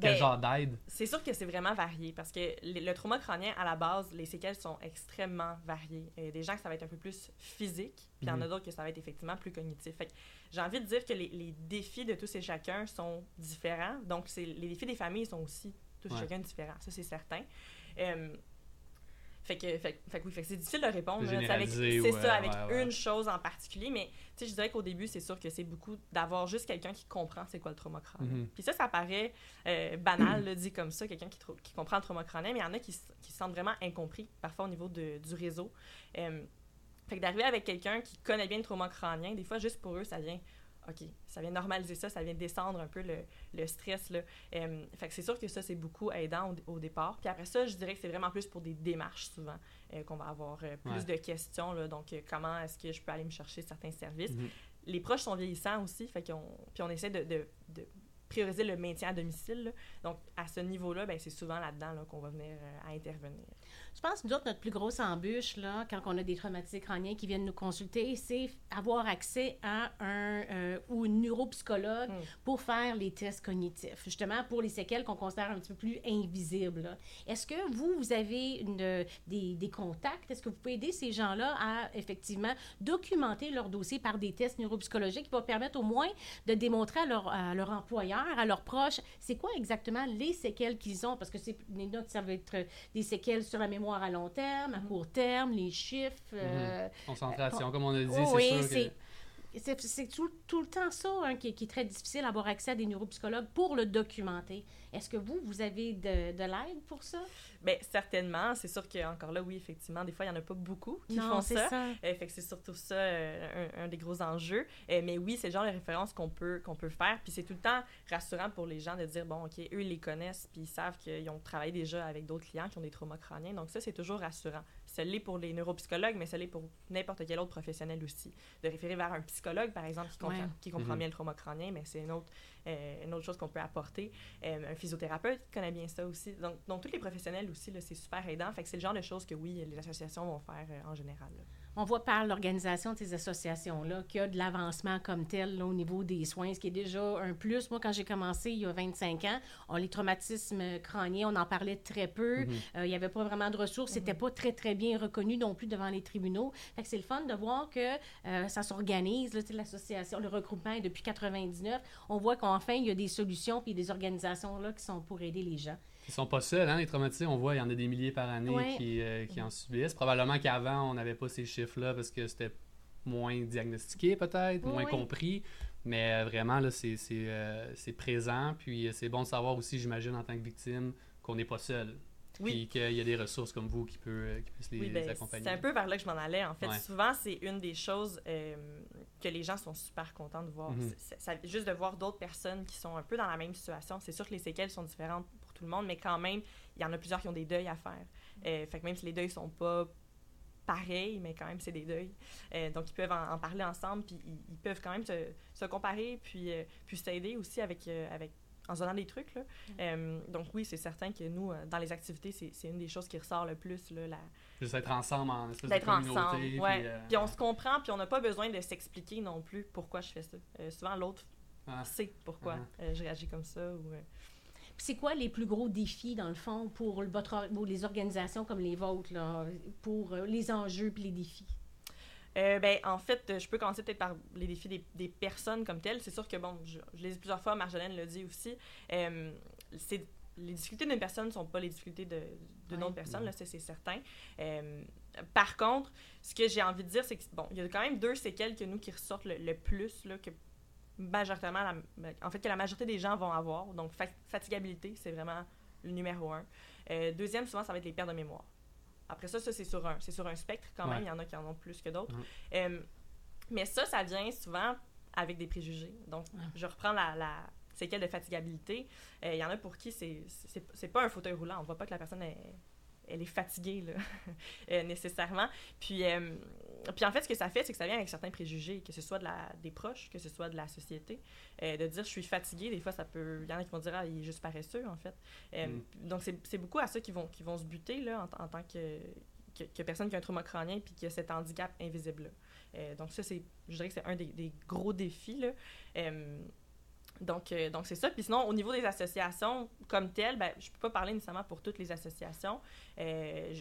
quel Ben, genre d'aide? C'est sûr que c'est vraiment varié parce que le, le trauma crânien, à la base, les séquelles sont extrêmement variées. Il y a des gens que ça va être un peu plus physique, puis il y en a Mhm. d'autres que ça va être effectivement plus cognitif. Que j'ai envie de dire que les, les défis de tous et chacun sont différents. Donc, les défis des familles sont aussi tous et Ouais. chacun différents. Ça, c'est certain. Euh, fait que, fait, fait oui, fait c'est difficile de répondre. C'est ouais, ça, avec ouais, ouais. une chose en particulier. Mais tu sais, je dirais qu'au début, c'est sûr que c'est beaucoup d'avoir juste quelqu'un qui comprend c'est quoi le trauma crânien. Mhm. Puis ça, ça paraît euh, banal, là, dit comme ça, quelqu'un qui, comprend le trauma crânien, mais il y en a qui, qui se sentent vraiment incompris, parfois au niveau de- du réseau. Euh, fait que d'arriver avec quelqu'un qui connaît bien le trauma crânien, des fois, juste pour eux, ça vient, OK, ça vient normaliser ça, ça vient descendre un peu le, le stress, là. Euh, fait que c'est sûr que ça, c'est beaucoup aidant au, au départ. Puis après ça, je dirais que c'est vraiment plus pour des démarches, souvent, euh, qu'on va avoir euh, plus Ouais. de questions, là. Donc, euh, comment est-ce que je peux aller me chercher certains services? Mhm. les proches sont vieillissants aussi, fait qu'on, puis on essaie de, de- de prioriser le maintien à domicile. là. Donc, à ce niveau-là, ben, c'est souvent là-dedans là, qu'on va venir à intervenir. Je pense que nous autres, notre plus grosse embûche, là, quand on a des traumatismes crâniens qui viennent nous consulter, c'est avoir accès à un euh, ou une neuropsychologue Mm. pour faire les tests cognitifs, justement pour les séquelles qu'on considère un petit peu plus invisibles. Est-ce que vous, vous avez une, des, des contacts? Est-ce que vous pouvez aider ces gens-là à, effectivement, documenter leur dossier par des tests neuropsychologiques qui vont permettre au moins de démontrer à leur, à leur employeur, à leurs proches, c'est quoi exactement les séquelles qu'ils ont? Parce que c'est, les notes, ça va être des séquelles sur la mémoire à long terme, à court terme, les chiffres. euh, Concentration, euh, comme on a dit, oh c'est oui, sûr que... c'est- tout, tout le temps ça hein, qui, qui est très difficile, avoir accès à des neuropsychologues pour le documenter. Est-ce que vous, vous avez de, de l'aide pour ça? Bien, certainement. C'est sûr qu'encore là, oui, effectivement, des fois, il n'y en a pas beaucoup qui Non, font ça. ça. Euh, fait que c'est surtout ça euh, un, un des gros enjeux. Euh, mais oui, c'est le genre de référence qu'on peut, qu'on peut faire. Puis c'est tout le temps rassurant pour les gens de dire, bon, OK, eux, ils les connaissent, puis ils savent qu'ils ont travaillé déjà avec d'autres clients qui ont des traumas crâniens. Donc ça, c'est toujours rassurant. Ça l'est pour les neuropsychologues, mais ça l'est pour n'importe quel autre professionnel aussi. De référer vers un psychologue, par exemple, qui comprend, Ouais. qui comprend Mhm. bien le trauma crânien, mais c'est une autre, euh, une autre chose qu'on peut apporter. Euh, un physiothérapeute qui connaît bien ça aussi. Donc, donc tous les professionnels aussi, c'est super aidant. Fait que c'est le genre de choses que, oui, les associations vont faire euh, en général. là. On voit par l'organisation de ces associations-là qu'il y a de l'avancement comme tel là, au niveau des soins, ce qui est déjà un plus. Moi, quand j'ai commencé il y a 25 ans, on, les traumatismes crâniens, on en parlait très peu. Mhm. Euh, il n'y avait pas vraiment de ressources. C'était pas très, très bien reconnu non plus devant les tribunaux. Fait que c'est le fun de voir que euh, ça s'organise, l'association, le regroupement est depuis 99. On voit qu'enfin, il y a des solutions puis des organisations là, qui sont pour aider les gens. Ils sont pas seuls, hein, les traumatisés. On voit, il y en a des milliers par année Ouais. qui, euh, qui en subissent. Probablement qu'avant, on n'avait pas ces chiffres-là parce que c'était moins diagnostiqué, peut-être, Oui, moins oui. compris. Mais euh, vraiment, là, c'est c'est, euh, c'est présent. Puis euh, c'est bon de savoir aussi, j'imagine, en tant que victime, qu'on n'est pas seul. Oui. Puis qu'il y a des ressources comme vous qui, peut, qui puissent les, Oui, ben, les accompagner. c'est un peu vers là que je m'en allais. En fait, Ouais. souvent, c'est une des choses euh, que les gens sont super contents de voir. Mhm. C'est- ça- juste de voir d'autres personnes qui sont un peu dans la même situation. C'est sûr que les séquelles sont différentes tout le monde, mais quand même, il y en a plusieurs qui ont des deuils à faire. Euh, fait que même si les deuils sont pas pareils, mais quand même, c'est des deuils. Euh, donc, ils peuvent en, en parler ensemble, puis ils, ils peuvent quand même se, se comparer, puis, euh, puis s'aider aussi avec, euh, avec, en se donnant des trucs. Là. Euh, donc, oui, c'est certain que nous, dans les activités, c'est c'est une des choses qui ressort le plus, là, la, Juste être ensemble en espèce de d'être communauté. ensemble. puis, ouais. euh, Puis on se comprend, puis on n'a pas besoin de s'expliquer non plus pourquoi je fais ça. Euh, souvent, l'autre Ah. sait pourquoi Ah. euh, je réagis comme ça. Ou, euh, c'est quoi les plus gros défis, dans le fond, pour, le- votre, or- pour les organisations comme les vôtres, là, pour euh, les enjeux puis les défis? Euh, ben, en fait, euh, je peux commencer peut-être par les défis des, des personnes comme telles. C'est sûr que, bon, je, je l'ai dit plusieurs fois, Marjolaine l'a dit aussi, euh, c'est les difficultés d'une personne ne sont pas les difficultés de- d'une Ouais. autre personne, là, ça, c'est certain. Euh, par contre, ce que j'ai envie de dire, c'est que, bon, il y a quand même deux séquelles que nous qui ressortent le, le plus, là, que majoritairement, la- ben, en fait, que la majorité des gens vont avoir. Donc, fa- fatigabilité, c'est vraiment le numéro un. Euh, deuxième, souvent, ça va être les pertes de mémoire. Après ça, ça, c'est sur un, c'est sur un spectre quand même. Ouais. Il y en a qui en ont plus que d'autres. Euh, mais ça, ça vient souvent avec des préjugés. Donc, je reprends la, la séquelle de fatigabilité. Euh, Il y en a pour qui c'est, c'est pas un fauteuil roulant. On voit pas que la personne est, elle est fatiguée, là, euh, nécessairement. Puis, euh, puis en fait, ce que ça fait, c'est que ça vient avec certains préjugés, que ce soit de la, des proches, que ce soit de la société. Euh, de dire je suis fatiguée, des fois, ça peut. Il y en a qui vont dire ah, il est juste paresseux, en fait. Mm. Donc, c'est, beaucoup à ça qu'ils vont, vont se buter, là, en, en tant que, que, que personne qui a un trauma crânien puis qui a cet handicap invisible-là. Euh, donc, ça, c'est, je dirais que c'est un des, des gros défis, là. Donc, euh, donc c'est ça. Puis sinon, au niveau des associations comme telles, ben, je peux pas parler nécessairement pour toutes les associations. Euh,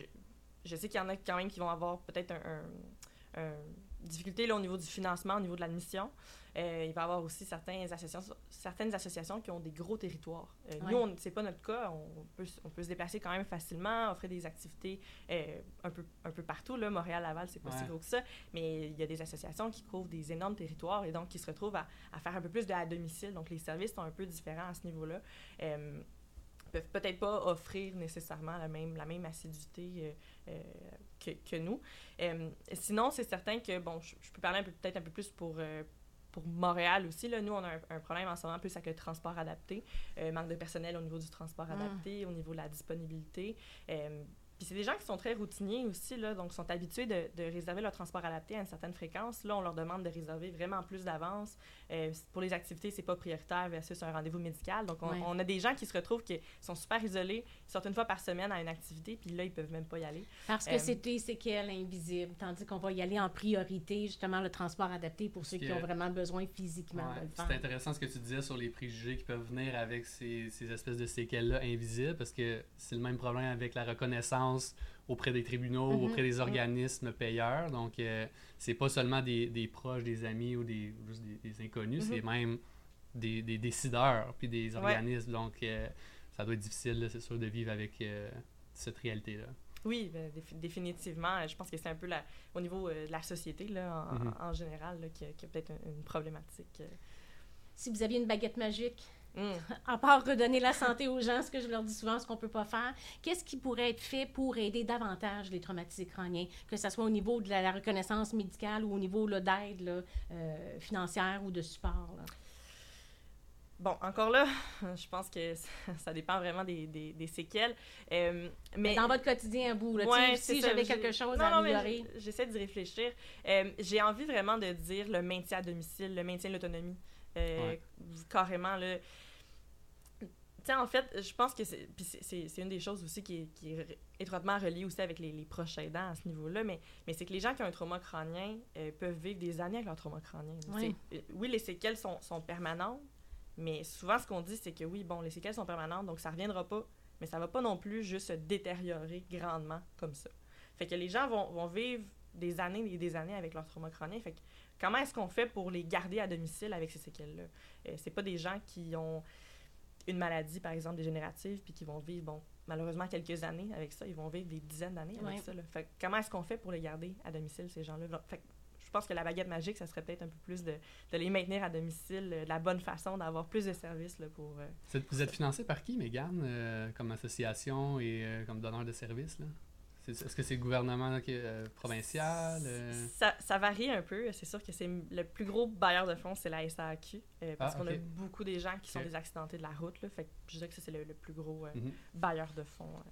je, sais qu'il y en a quand même qui vont avoir peut-être un difficulté là, au niveau du financement, au niveau de l'admission. Euh, il va y avoir aussi certaines associations, certaines associations qui ont des gros territoires. Euh, Ouais. Nous, on- c'est pas notre cas. On peut, s- on peut se déplacer quand même facilement, offrir des activités euh, un, peu, un peu partout. Là. Montréal, Laval, c'est pas si gros que ça. Mais il y a des associations qui couvrent des énormes territoires et donc qui se retrouvent à, à faire un peu plus de à domicile. Donc, les services sont un peu différents à ce niveau-là. Euh, peuvent peut-être pas offrir nécessairement la même, la même assiduité euh, euh, que, que nous. Euh, sinon, c'est certain que, bon, je, je peux parler peut-être un peu plus pour, euh, pour Montréal aussi. Là. Nous, on a un, un problème en ce moment plus avec le transport adapté, euh, manque de personnel au niveau du transport Mm. adapté, au niveau de la disponibilité. Puis c'est des gens qui sont très routiniers aussi, là, donc sont habitués de, de réserver leur transport adapté à une certaine fréquence. Là, on leur demande de réserver vraiment plus d'avance. Euh, pour les activités, c'est pas prioritaire versus un rendez-vous médical. Donc, on, Ouais. on a des gens qui se retrouvent qui sont super isolés, ils sortent une fois par semaine à une activité, puis là, ils peuvent même pas y aller. Parce que Euh, c'est des séquelles invisibles, tandis qu'on va y aller en priorité, justement, le transport adapté pour ceux qui ont vraiment besoin physiquement Ouais, de le C'est faire. intéressant ce que tu disais sur les préjugés qui peuvent venir avec ces, ces espèces de séquelles-là invisibles, parce que c'est le même problème avec la reconnaissance auprès des tribunaux, Mhm. auprès des organismes payeurs. Donc, euh, c'est pas seulement des, des proches, des amis ou des, juste des, des inconnus, Mhm. c'est même des, des décideurs puis des Ouais. organismes. Donc, euh, ça doit être difficile, c'est sûr, de vivre avec euh, cette réalité-là. Oui, ben, défi- définitivement. Je pense que c'est un peu la, au niveau euh, de la société là, en, Mhm. en général y a, peut-être une, une problématique. Si vous aviez une baguette magique, Mm. à part redonner la santé aux gens, ce que je leur dis souvent, ce qu'on peut pas faire, qu'est-ce qui pourrait être fait pour aider davantage les traumatisés crâniens, que ce soit au niveau de la, la reconnaissance médicale ou au niveau là, d'aide là, euh, financière ou de support? là? Bon, encore là, je pense que ça, dépend vraiment des, des, des séquelles. Euh, mais Dans votre quotidien à vous, là, Ouais, si ça, j'avais quelque chose non, à améliorer. J'essaie d'y réfléchir. Euh, J'ai envie vraiment de dire le maintien à domicile, le maintien de l'autonomie. Euh, Ouais. Carrément, là. Sais, en fait, je pense que c'est. Une des choses aussi qui est, qui est r- étroitement reliée aussi avec les, les proches aidants à ce niveau-là. Mais, mais c'est que les gens qui ont un trauma crânien euh, peuvent vivre des années avec leur trauma crânien. C'est- euh, Oui, les séquelles sont, sont permanentes. Mais souvent, ce qu'on dit, c'est que oui, bon, les séquelles sont permanentes, donc ça reviendra pas, mais ça va pas non plus juste se détériorer grandement comme ça. Fait que les gens vont, vont vivre des années et des années avec leur trauma crânien. Fait que comment est-ce qu'on fait pour les garder à domicile avec ces séquelles-là? Euh, c'est pas des gens qui ont une maladie, par exemple, dégénérative, puis qui vont vivre, bon, malheureusement, quelques années avec ça. Ils vont vivre des dizaines d'années avec ça. là. Fait que comment est-ce qu'on fait pour les garder à domicile, ces gens-là? Fait que je pense que la baguette magique, ça serait peut-être un peu plus de, de les maintenir à domicile euh, de la bonne façon, d'avoir plus de services là, pour... euh, Vous êtes, vous êtes financé par qui, Mégane, euh, comme association et euh, comme donneur de services? Est-ce que c'est le gouvernement euh, provincial? euh? Ça, ça varie un peu. C'est sûr que c'est le plus gros bailleur de fonds, c'est la SAQ. euh, parce Ah, qu'on a beaucoup des gens qui sont des accidentés de la route. Là, fait que je dirais que c'est le, le plus gros Mhm. bailleur de fonds.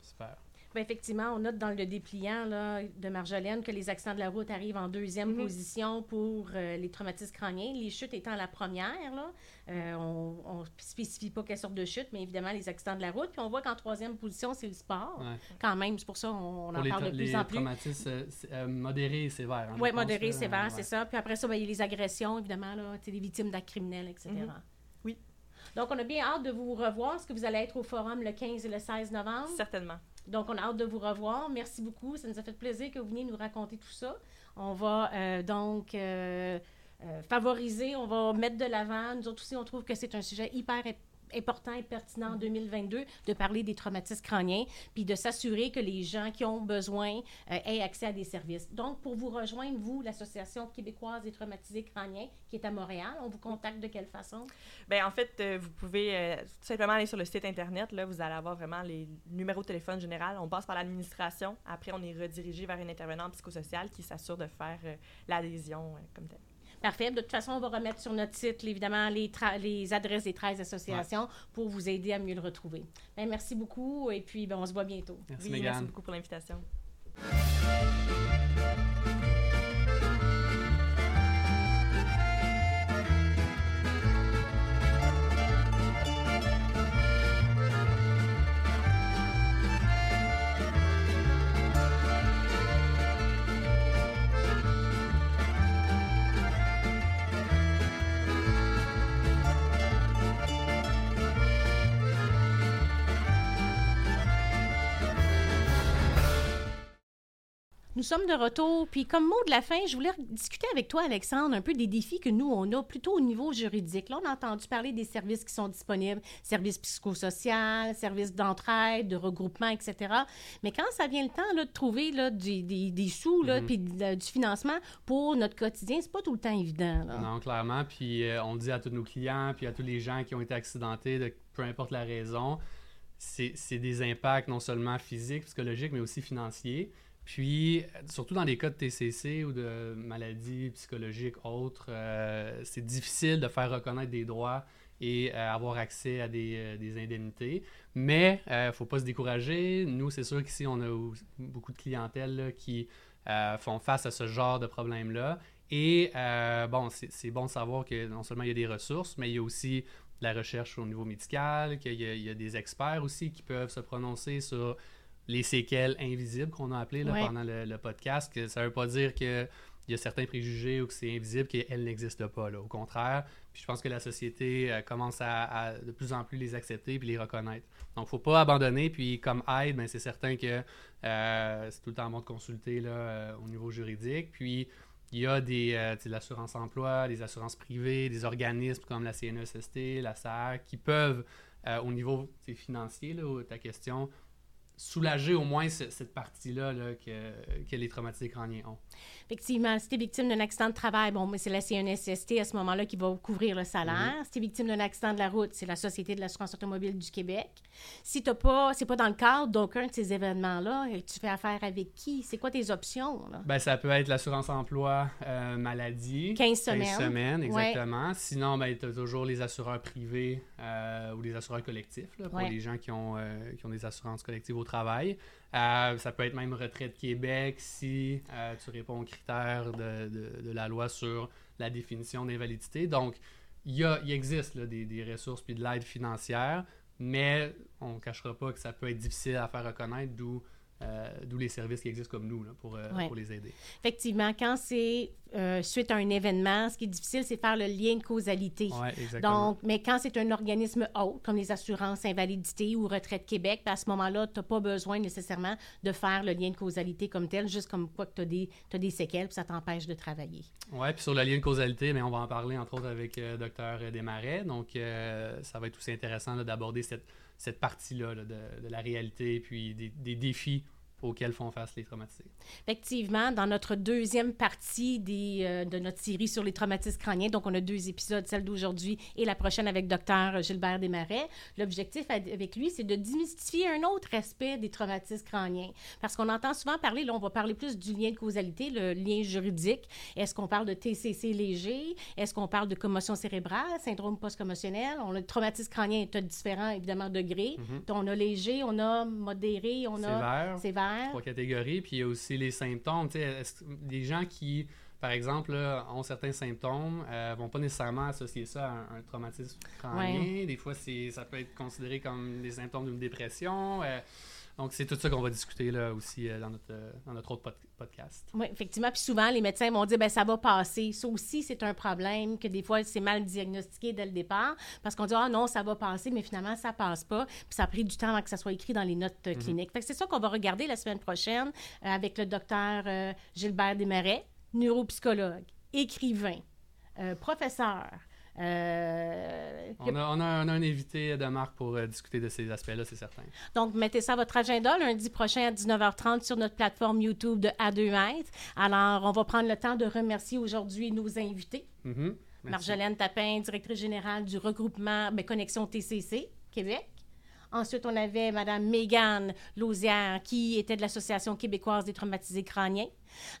Super. Ben, effectivement, on note dans le dépliant là, de Marjolaine que les accidents de la route arrivent en deuxième Mhm. position pour euh, les traumatismes crâniens, les chutes étant la première. Là. Euh, on ne spécifie pas quelle sorte de chute, mais évidemment les accidents de la route. Puis on voit qu'en troisième position, c'est le sport. Ouais. Quand même, c'est pour ça qu'on en les, parle de les plus en plus. traumatismes euh, modérés et sévères. hein, Oui, pense, modéré, là. sévère, Ouais. c'est ça. Puis après ça, ben, il y a les agressions, évidemment, là, des victimes d'actes criminels, etc. Mhm. Oui. Donc, on a bien hâte de vous revoir. Est-ce que vous allez être au forum le 15 et le 16 novembre? Certainement. Donc, on a hâte de vous revoir. Merci beaucoup. Ça nous a fait plaisir que vous veniez nous raconter tout ça. On va euh, donc euh, euh, favoriser, on va mettre de l'avant. Nous autres aussi, on trouve que c'est un sujet hyper important et pertinent en 2022 de parler des traumatismes crâniens, puis de s'assurer que les gens qui ont besoin euh, aient accès à des services. Donc, pour vous rejoindre, vous, l'Association québécoise des traumatisés crâniens, qui est à Montréal, on vous contacte de quelle façon? Ben, en fait, euh, vous pouvez euh, tout simplement aller sur le site Internet. Là, vous allez avoir vraiment les numéros de téléphone général. On passe par l'administration. Après, on est redirigé vers une intervenante psychosociale qui s'assure de faire euh, l'adhésion comme telle. Parfait. De toute façon, on va remettre sur notre site, évidemment, les, adresses des 13 associations pour vous aider à mieux le retrouver. Ben, merci beaucoup et puis ben, on se voit bientôt. Merci, oui, merci beaucoup pour l'invitation. Nous sommes de retour, puis comme mot de la fin, je voulais discuter avec toi, Alexandre, un peu des défis que nous, on a plutôt au niveau juridique. Là, on a entendu parler des services qui sont disponibles, services psychosociaux, services d'entraide, de regroupement, etc. Mais quand ça vient le temps là, de trouver là, du- des, des sous, là, Mhm. puis de- du financement pour notre quotidien, c'est pas tout le temps évident. là. Non, clairement. Puis euh, on dit à tous nos clients, puis à tous les gens qui ont été accidentés, de, peu importe la raison, c'est des impacts non seulement physiques, psychologiques, mais aussi financiers. Puis, euh, surtout dans les cas de TCC ou de maladies psychologiques autres, euh, c'est difficile de faire reconnaître des droits et euh, avoir accès à des, indemnités. Mais il ne faut pas se décourager. Nous, c'est sûr qu'ici, on a beaucoup de clientèle qui font face à ce genre de problème-là. Et bon, c'est bon de savoir que non seulement il y a des ressources, mais il y a aussi de la recherche au niveau médical, qu'il y, y a des experts aussi qui peuvent se prononcer sur les séquelles invisibles qu'on a appelées là, Ouais. pendant le, le podcast. Que ça ne veut pas dire qu'il y a certains préjugés ou que c'est invisible, qu'elles n'existent pas. Là. Au contraire, puis je pense que la société euh, commence à, à de plus en plus les accepter puis les reconnaître. Donc, il ne faut pas abandonner. Puis, comme aide, ben, c'est certain que euh, c'est tout le temps bon de consulter là, euh, au niveau juridique. Puis, il y a des, euh, tu sais, l'assurance emploi, des assurances privées, des organismes comme la CNESST, la SAR, qui peuvent, au niveau financier, là, ta question, soulager au moins cette partie-là là, que, que les traumatisés crâniens ont. Effectivement, si tu es victime d'un accident de travail, bon, mais c'est la CNSST à ce moment-là qui va couvrir le salaire. Mhm. Si tu es victime d'un accident de la route, c'est la Société de l'assurance automobile du Québec. Si tu pas, c'est pas dans le cadre d'aucun de ces événements-là, et tu fais affaire avec qui? C'est quoi tes options? Là? Ben, ça peut être l'assurance emploi euh, maladie. 15 semaines. 15 semaines, exactement. Sinon, ben, tu as toujours les assureurs privés euh, ou les assureurs collectifs là, pour Ouais. les gens qui ont, euh, qui ont des assurances collectives au travail. Euh, ça peut être même Retraite Québec si euh, tu réponds aux critères de, la loi sur la définition d'invalidité. Donc, il, y existe des ressources puis de l'aide financière, mais on ne cachera pas que ça peut être difficile à faire reconnaître, d'où euh, d'où les services qui existent comme nous là, pour, euh, Ouais. pour les aider. Effectivement, quand c'est euh, suite à un événement, ce qui est difficile, c'est faire le lien de causalité. Ouais, exactement. Donc, mais quand c'est un organisme autre, comme les assurances invalidité ou Retraite Québec, ben, à ce moment-là, tu n'as pas besoin nécessairement de faire le lien de causalité comme tel, juste comme quoi que tu as des, séquelles, puis ça t'empêche de travailler. Oui, puis sur le lien de causalité, mais on va en parler entre autres avec le docteur Desmarais. Donc, ça va être aussi intéressant d'aborder cette, cette partie-là là, de, la réalité puis des défis auxquels font face les traumatisés. Effectivement, dans notre deuxième partie des, euh, de notre série sur les traumatismes crâniens, donc on a deux épisodes, celle d'aujourd'hui et la prochaine avec Dr Gilbert Desmarais. L'objectif avec lui, c'est de démystifier un autre aspect des traumatismes crâniens. Parce qu'on entend souvent parler, là, on va parler plus du lien de causalité, le lien juridique. Est-ce qu'on parle de TCC léger? Est-ce qu'on parle de commotion cérébrale, syndrome post-commotionnel? On a le traumatisme crânien est à différents, évidemment, degrés. Mhm. Donc, on a léger, on a modéré, on a Sévère. Trois catégories. Puis il y a aussi les symptômes. Tu sais, est-ce- des gens qui, par exemple, là, ont certains symptômes, ne vont pas nécessairement associer ça à un, un traumatisme crânien. Des fois, ça peut être considéré comme des symptômes d'une dépression. euh, donc, c'est tout ça qu'on va discuter là aussi euh, dans, notre, euh, dans notre autre pod- podcast. Oui, effectivement. Puis souvent, les médecins vont dire, ben ça va passer. Ça aussi, c'est un problème que des fois, c'est mal diagnostiqué dès le départ parce qu'on dit, ah non, ça va passer, mais finalement, ça passe pas. Puis ça a pris du temps avant que ça soit écrit dans les notes euh, Mhm. cliniques. Fait que c'est ça qu'on va regarder la semaine prochaine euh, avec le docteur euh, Gilbert Desmarais, neuropsychologue, écrivain, professeur. Euh, On a, on a un, on a un invité de marque pour euh, discuter de ces aspects-là, c'est certain. Donc, mettez ça à votre agenda lundi prochain à 19h30 sur notre plateforme YouTube de A2 Alors, on va prendre le temps de remercier aujourd'hui nos invités. Mhm. Merci. Marjolaine Tapin, directrice générale du regroupement ben, Connexion TCC Québec. Ensuite, on avait Mme Mégane Lausière, qui était de l'Association québécoise des traumatisés crâniens.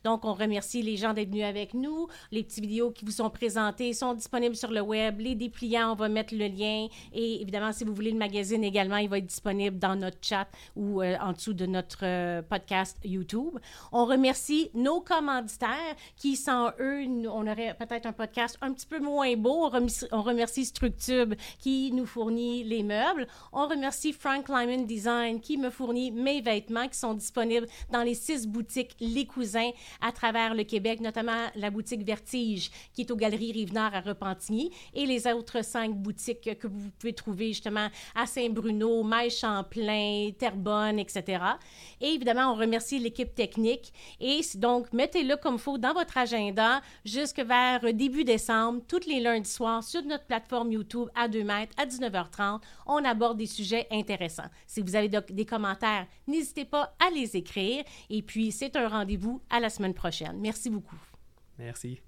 Donc, on remercie les gens d'être venus avec nous. Les petites vidéos qui vous sont présentées sont disponibles sur le web. Les dépliants, on va mettre le lien. Et évidemment, si vous voulez le magazine également, il va être disponible dans notre chat ou euh, en dessous de notre euh, podcast YouTube. On remercie nos commanditaires qui, sans eux, on aurait peut-être un podcast un petit peu moins beau. On remercie, on remercie Structube qui nous fournit les meubles. On remercie Frank Lyman Design qui me fournit mes vêtements qui sont disponibles dans les six boutiques Les Cousins à travers le Québec, notamment la boutique Vertige qui est aux Galeries Rive-Nord à Repentigny et les autres cinq boutiques que vous pouvez trouver justement à Saint-Bruno, Maille-Champlain, Terrebonne, etc. Et évidemment, on remercie l'équipe technique. Et donc, mettez-le comme faut dans votre agenda jusque vers début décembre, tous les lundis soirs, sur notre plateforme YouTube à 2 mètres à 19h30. On aborde des sujets intéressants. Si vous avez des commentaires, n'hésitez pas à les écrire. Et puis, c'est un rendez-vous à la semaine prochaine. Merci beaucoup. Merci.